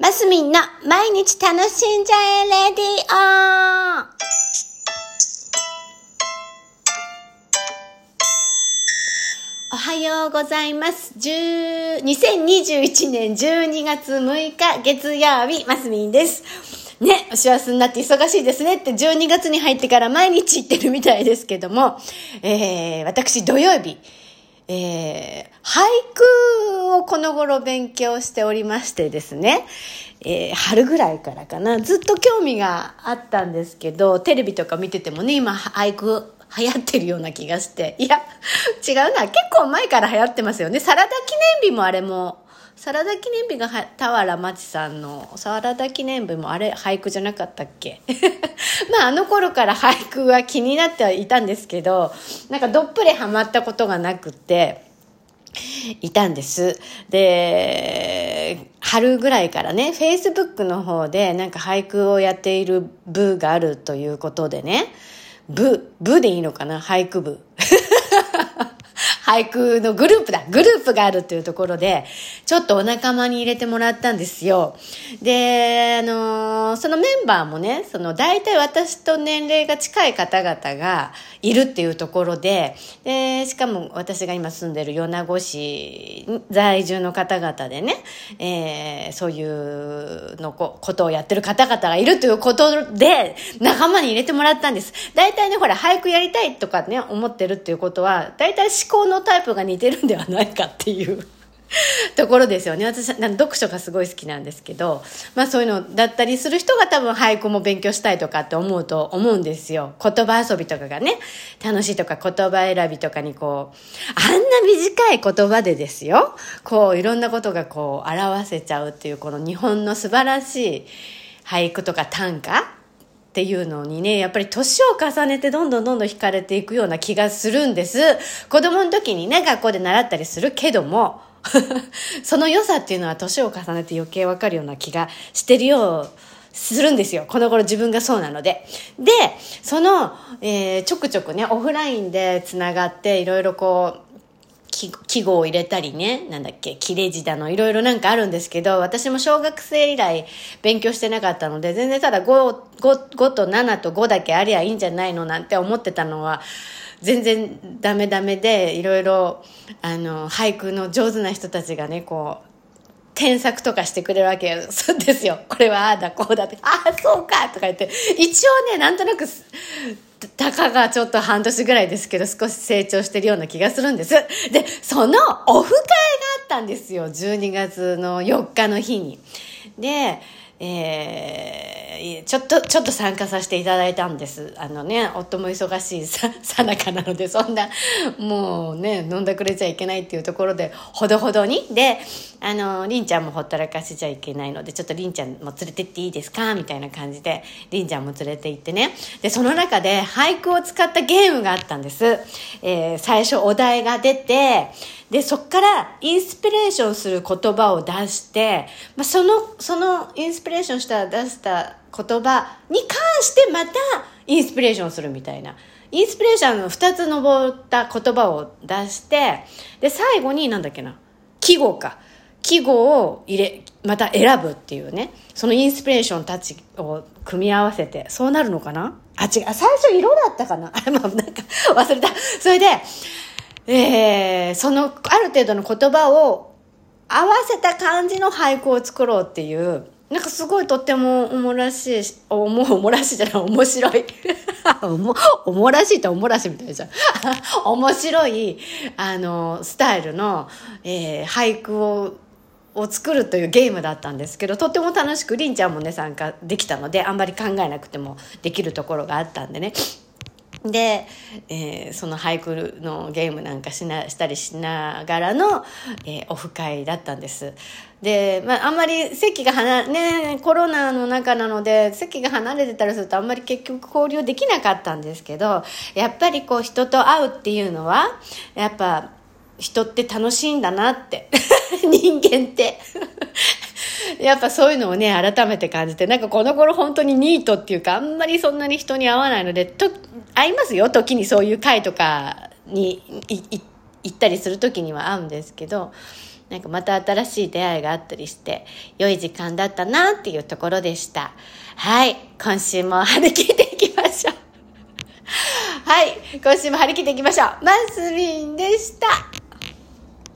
マスミンの毎日楽しんじゃえレディオおはようございます。10 2021年12月6日月曜日、マスミンです。ね、お幸せになって忙しいですねって12月に入ってから毎日言ってるみたいですけども、えー、私土曜日、えー、俳句をこの頃勉強しておりましてですね、えー、春ぐらいからかな、ずっと興味があったんですけど、テレビとか見ててもね、今俳句流行ってるような気がして。いや、違うな。結構前から流行ってますよね。サラダ記念日もあれも、サラダ記念日が俵町さんのサラダ記念日もあれ俳句じゃなかったっけ？まああの頃から 俳句は気になってはいたんですけど、なんかどっぷりハマったことがなくて、いたんです。で、春ぐらいからね、Facebook の方でなんか俳句をやっている部があるということでね、部、部でいいのかな？俳句部。俳句のグループだグループがあるっていうところで、ちょっとお仲間に入れてもらったんですよ。で、あのー、そのメンバーもね、その大体私と年齢が近い方々がいるっていうところで、で、しかも私が今住んでる米子市在住の方々でね、えー、そういうのこことをやってる方々がいるということで、仲間に入れてもらったんです。大体ね、ほら、俳句やりたいとかね、思ってるっていうことは、大体思考のタイプが似てるんではないかっていう ところですよね。私、読書がすごい好きなんですけど、まあそういうのだったりする人が多分俳句も勉強したいとかって思うと思うんですよ。言葉遊びとかがね、楽しいとか言葉選びとかにこう、あんな短い言葉でですよ、こういろんなことがこう表せちゃうっていうこの日本の素晴らしい俳句とか短歌っていうのにね、やっぱり年を重ねてどんどんどんどん惹かれていくような気がするんです。子供の時にね、学校で習ったりするけども、その良さっていうのは年を重ねて余計わかるような気がしてるよう、するんですよ。この頃自分がそうなので。で、その、えー、ちょくちょくね、オフラインでつながって、いろいろこう、記号を入れたりね、なんだっけ、切れ字だの、いろいろなんかあるんですけど、私も小学生以来勉強してなかったので、全然ただ 5, 5, 5と7と5だけありゃいいんじゃないのなんて思ってたのは、全然ダメダメで、いろいろ、あの、俳句の上手な人たちがね、こう、添削とかしてくれるわけ ですよ。これはああだこうだって、ああそうかとか言って、一応ね、なんとなく、たかがちょっと半年ぐらいですけど少し成長してるような気がするんです。で、そのオフ会があったんですよ。12月の4日の日に。で、えー、ちょっと、ちょっと参加させていただいたんです。あのね、夫も忙しいさ、さなかなので、そんな、もうね、飲んだくれちゃいけないっていうところで、ほどほどに。で、あの、りんちゃんもほったらかしちゃいけないので、ちょっとりんちゃんも連れてっていいですか？みたいな感じで、りんちゃんも連れて行ってね。で、その中で俳句を使ったゲームがあったんです。えー、最初お題が出て、で、そっからインスピレーションする言葉を出して、まあ、その、そのインスピレーションした、出した言葉に関してまたインスピレーションするみたいな。インスピレーションの2つ登った言葉を出して、で、最後になんだっけな、記号か。記号を入れ、また選ぶっていうね。そのインスピレーションたちを組み合わせて、そうなるのかな？あ、違う。最初色だったかな？あ、まあ、なんか忘れた。それで、えー、そのある程度の言葉を合わせた感じの俳句を作ろうっていうなんかすごいとってもおもらしいおもおもらしいじゃない面白い。おもおもらしいっておもらしみたいじゃん。面白いあのスタイルの、えー、俳句をを作るというゲームだったんですけどとっても楽しくりんちゃんもね参加できたのであんまり考えなくてもできるところがあったんでねで、えー、その俳句のゲームなんかしなしたりしながらの、えー、オフ会だったんです。で、まあ、あんまり席が離ね、コロナの中なので、席が離れてたりするとあんまり結局交流できなかったんですけど、やっぱりこう人と会うっていうのは、やっぱ人って楽しいんだなって。人間って。やっぱそういうのをね、改めて感じて、なんかこの頃本当にニートっていうか、あんまりそんなに人に会わないので、と、会いますよ、時にそういう会とかに行ったりする時には会うんですけど、なんかまた新しい出会いがあったりして、良い時間だったなっていうところでした。はい、今週も張り切っていきましょう。はい、今週も張り切っていきましょう。マスミンでした。